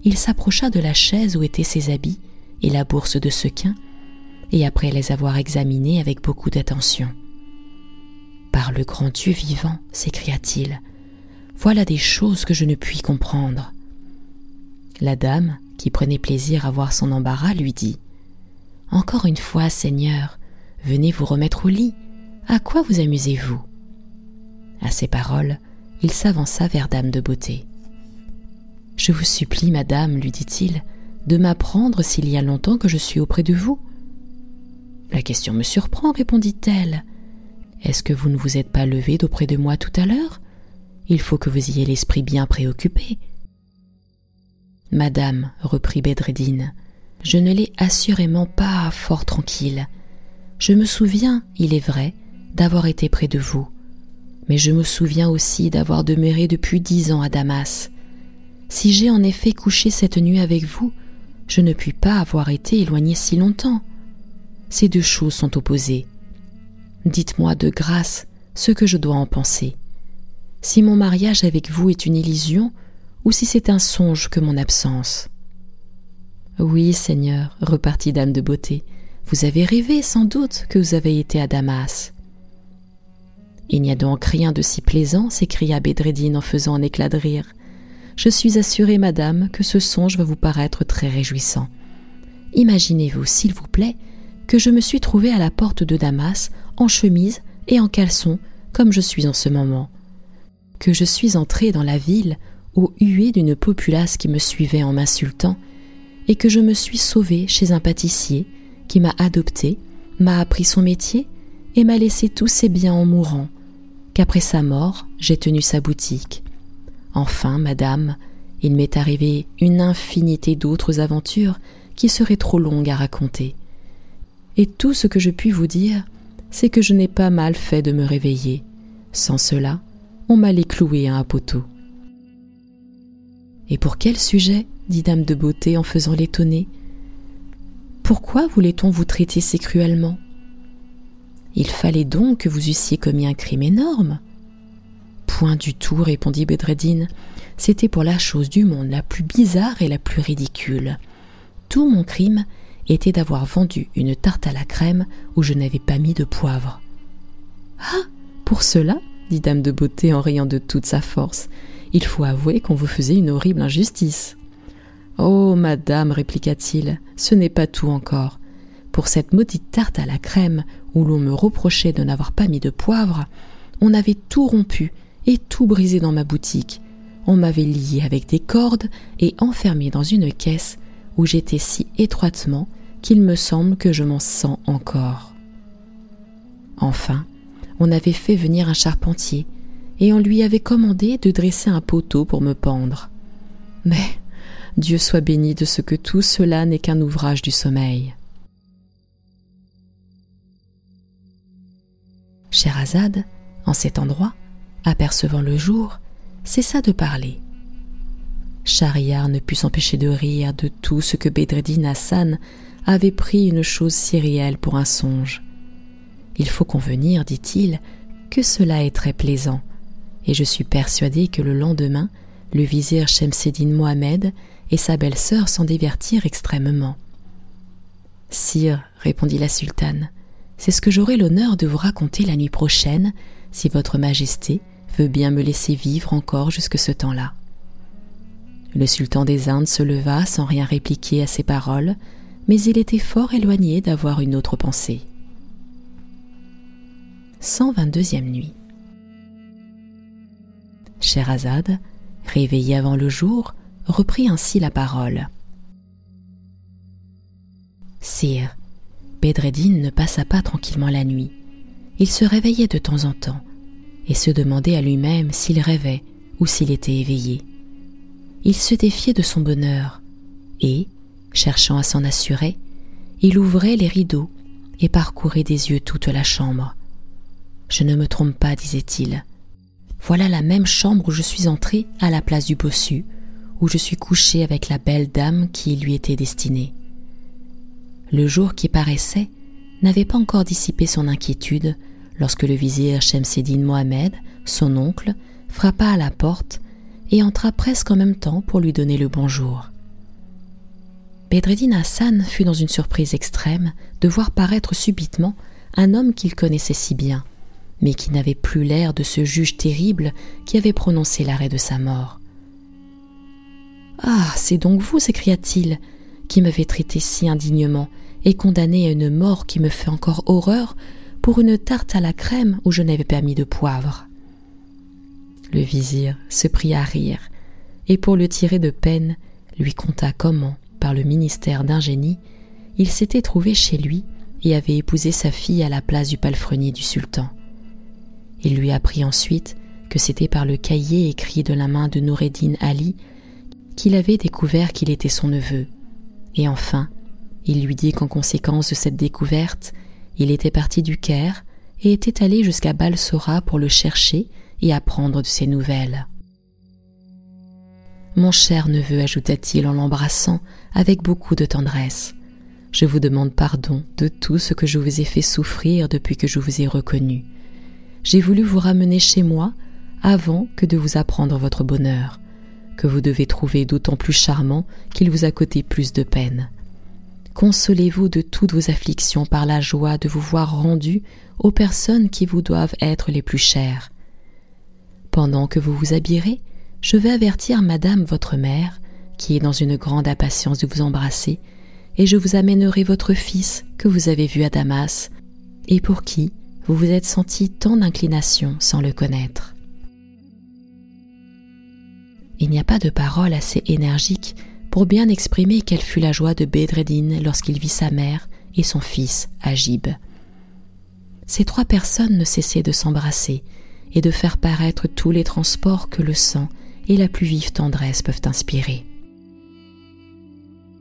il s'approcha de la chaise où étaient ses habits et la bourse de sequin, et après les avoir examinés avec beaucoup d'attention. Par le grand Dieu vivant, s'écria-t-il, voilà des choses que je ne puis comprendre. La dame, qui prenait plaisir à voir son embarras, lui dit Encore une fois, Seigneur, venez vous remettre au lit. À quoi vous amusez-vous? À ces paroles, il s'avança vers Dame de Beauté. Je vous supplie, madame, lui dit-il, de m'apprendre s'il y a longtemps que je suis auprès de vous. La question me surprend, répondit-elle. Est-ce que vous ne vous êtes pas levé d'auprès de moi tout à l'heure? Il faut que vous ayez l'esprit bien préoccupé. Madame, reprit Bedreddin, je ne l'ai assurément pas fort tranquille. Je me souviens, il est vrai, d'avoir été près de vous, mais je me souviens aussi d'avoir demeuré depuis dix ans à Damas. Si j'ai en effet couché cette nuit avec vous, je ne puis pas avoir été éloigné si longtemps. Ces deux choses sont opposées. Dites-moi de grâce ce que je dois en penser. Si mon mariage avec vous est une illusion, ou si c'est un songe que mon absence. Oui, Seigneur, repartit Dame de Beauté, vous avez rêvé sans doute que vous avez été à Damas. Il n'y a donc rien de si plaisant, s'écria Bedreddin en faisant un éclat de rire. Je suis assurée, madame, que ce songe va vous paraître très réjouissant. Imaginez-vous, s'il vous plaît, que je me suis trouvée à la porte de Damas, en chemise et en caleçon, comme je suis en ce moment. Que je suis entrée dans la ville au huée d'une populace qui me suivait en m'insultant, et que je me suis sauvée chez un pâtissier qui m'a adoptée, m'a appris son métier et m'a laissé tous ses biens en mourant, qu'après sa mort j'ai tenu sa boutique. Enfin, madame, il m'est arrivé une infinité d'autres aventures qui seraient trop longues à raconter. Et tout ce que je puis vous dire, c'est que je n'ai pas mal fait de me réveiller. Sans cela, on m'allait clouer à un poteau. Et pour quel sujet? dit Dame de Beauté en faisant l'étonner. Pourquoi voulait-on vous traiter si cruellement? Il fallait donc que vous eussiez commis un crime énorme. Point du tout, répondit Bedreddin. C'était pour la chose du monde la plus bizarre et la plus ridicule. Tout mon crime était d'avoir vendu une tarte à la crème où je n'avais pas mis de poivre. Ah Pour cela dit Dame de Beauté en riant de toute sa force. Il faut avouer qu'on vous faisait une horrible injustice. Oh, madame, répliqua-t-il, ce n'est pas tout encore. Pour cette maudite tarte à la crème où l'on me reprochait de n'avoir pas mis de poivre, on avait tout rompu et tout brisé dans ma boutique. On m'avait lié avec des cordes et enfermé dans une caisse où j'étais si étroitement qu'il me semble que je m'en sens encore. Enfin, on avait fait venir un charpentier et on lui avait commandé de dresser un poteau pour me pendre. Mais Dieu soit béni de ce que tout cela n'est qu'un ouvrage du sommeil. Scheherazade, en cet endroit, apercevant le jour, cessa de parler. Schahriar ne put s'empêcher de rire de tout ce que Bedreddin Hassan avait pris une chose si réelle pour un songe. Il faut convenir, dit-il, que cela est très plaisant, et je suis persuadé que le lendemain, le vizir Shemseddin Mohamed et sa belle-sœur s'en divertirent extrêmement. Sire, répondit la sultane, c'est ce que j'aurai l'honneur de vous raconter la nuit prochaine, si votre majesté veut bien me laisser vivre encore jusque ce temps-là. Le sultan des Indes se leva sans rien répliquer à ces paroles, mais il était fort éloigné d'avoir une autre pensée. 122e nuit. Scheherazade, réveillée avant le jour, reprit ainsi la parole. Sire, Bedreddin ne passa pas tranquillement la nuit. Il se réveillait de temps en temps et se demandait à lui-même s'il rêvait ou s'il était éveillé. Il se défiait de son bonheur et, cherchant à s'en assurer, il ouvrait les rideaux et parcourait des yeux toute la chambre. Je ne me trompe pas, disait-il, voilà la même chambre où je suis entrée à la place du bossu, où je suis couchée avec la belle dame qui lui était destinée. Le jour qui paraissait n'avait pas encore dissipé son inquiétude lorsque le vizir Shemseddin Mohamed, son oncle, frappa à la porte et entra presque en même temps pour lui donner le bonjour. Bedreddin Hassan fut dans une surprise extrême de voir paraître subitement un homme qu'il connaissait si bien, mais qui n'avait plus l'air de ce juge terrible qui avait prononcé l'arrêt de sa mort. Ah, c'est donc vous, s'écria-t-il, qui m'avez traité si indignement et condamné à une mort qui me fait encore horreur pour une tarte à la crème où je n'avais pas mis de poivre. Le vizir se prit à rire, et pour le tirer de peine, lui conta comment, par le ministère d'un génie, il s'était trouvé chez lui et avait épousé sa fille à la place du palefrenier du sultan. Il lui apprit ensuite que c'était par le cahier écrit de la main de Noureddin Ali qu'il avait découvert qu'il était son neveu. Et enfin, il lui dit qu'en conséquence de cette découverte, il était parti du Caire et était allé jusqu'à Balsora pour le chercher et apprendre de ses nouvelles. Mon cher neveu, ajouta-t-il en l'embrassant avec beaucoup de tendresse, je vous demande pardon de tout ce que je vous ai fait souffrir depuis que je vous ai reconnu. J'ai voulu vous ramener chez moi avant que de vous apprendre votre bonheur, que vous devez trouver d'autant plus charmant qu'il vous a coûté plus de peine. Consolez-vous de toutes vos afflictions par la joie de vous voir rendu aux personnes qui vous doivent être les plus chères. Pendant que vous vous habillerez, je vais avertir madame votre mère, qui est dans une grande impatience de vous embrasser, et je vous amènerai votre fils que vous avez vu à Damas, et pour qui vous vous êtes senti tant d'inclination sans le connaître. Il n'y a pas de parole assez énergique pour bien exprimer quelle fut la joie de Bedreddin lorsqu'il vit sa mère et son fils Agib. Ces trois personnes ne cessaient de s'embrasser, et de faire paraître tous les transports que le sang et la plus vive tendresse peuvent inspirer.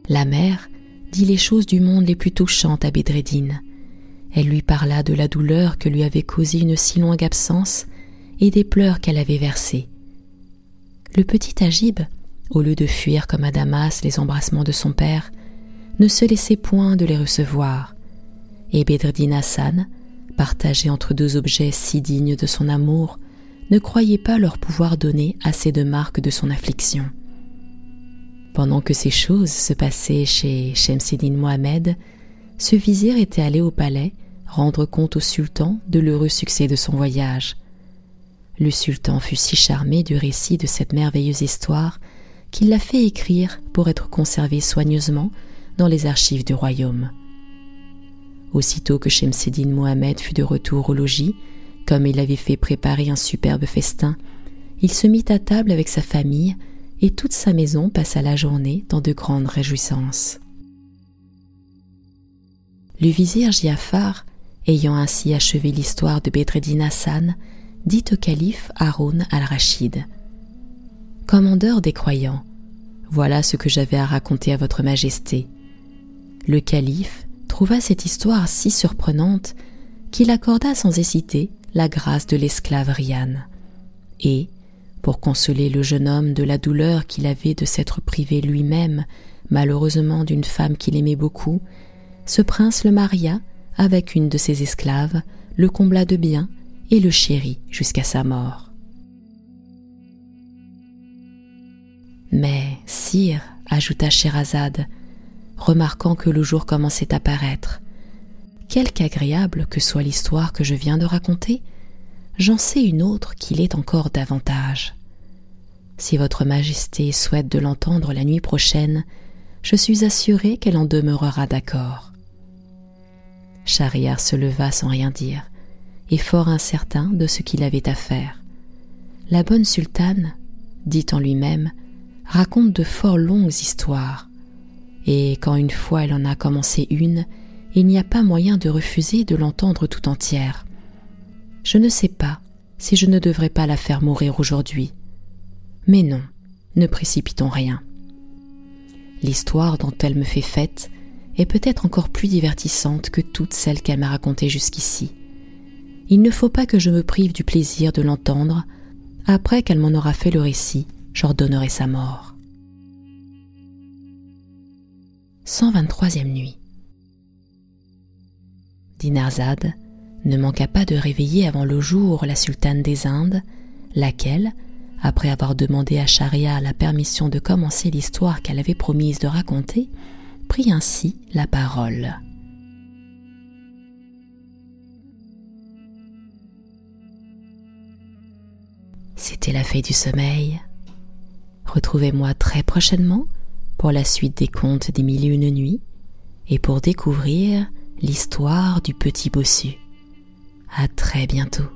La mère dit les choses du monde les plus touchantes à Bedreddin. Elle lui parla de la douleur que lui avait causée une si longue absence et des pleurs qu'elle avait versés. Le petit Agib, au lieu de fuir comme à Damas les embrassements de son père, ne se laissait point de les recevoir, et Bedreddin Hassan, partagés entre deux objets si dignes de son amour, ne croyait pas leur pouvoir donner assez de marques de son affliction. Pendant que ces choses se passaient chez Shemseddin Mohamed, ce vizir était allé au palais rendre compte au sultan de l'heureux succès de son voyage. Le sultan fut si charmé du récit de cette merveilleuse histoire qu'il l'a fait écrire pour être conservé soigneusement dans les archives du royaume. Aussitôt que Shemseddin Mohamed fut de retour au logis, comme il avait fait préparer un superbe festin, il se mit à table avec sa famille et toute sa maison passa la journée dans de grandes réjouissances. Le vizir Giafar, ayant ainsi achevé l'histoire de Bedreddin Hassan, dit au calife Haroun al-Rachid Commandeur des croyants, voilà ce que j'avais à raconter à votre majesté. Le calife trouva cette histoire si surprenante qu'il accorda sans hésiter la grâce de l'esclave Rian. Et, pour consoler le jeune homme de la douleur qu'il avait de s'être privé lui-même, malheureusement d'une femme qu'il aimait beaucoup, ce prince le maria avec une de ses esclaves, le combla de biens et le chérit jusqu'à sa mort. Mais, sire, ajouta Sherazade, remarquant que le jour commençait à paraître. Quelque agréable que soit l'histoire que je viens de raconter, j'en sais une autre qui l'est encore davantage. Si votre Majesté souhaite de l'entendre la nuit prochaine, je suis assuré qu'elle en demeurera d'accord. Schahriar se leva sans rien dire, et fort incertain de ce qu'il avait à faire. La bonne sultane, dit en lui-même, raconte de fort longues histoires, et quand une fois elle en a commencé une, il n'y a pas moyen de refuser de l'entendre tout entière. Je ne sais pas si je ne devrais pas la faire mourir aujourd'hui. Mais non, ne précipitons rien. L'histoire dont elle me fait fête est peut-être encore plus divertissante que toutes celles qu'elle m'a racontées jusqu'ici. Il ne faut pas que je me prive du plaisir de l'entendre Après qu'elle m'en aura fait le récit, j'ordonnerai sa mort. 123e nuit. Dinarzade ne manqua pas de réveiller avant le jour la sultane des Indes, laquelle, après avoir demandé à Sharia la permission de commencer l'histoire qu'elle avait promise de raconter, prit ainsi la parole. C'était la fée du sommeil. Retrouvez-moi très prochainement pour la suite des contes des mille et une nuits et pour découvrir l'histoire du petit bossu. À très bientôt.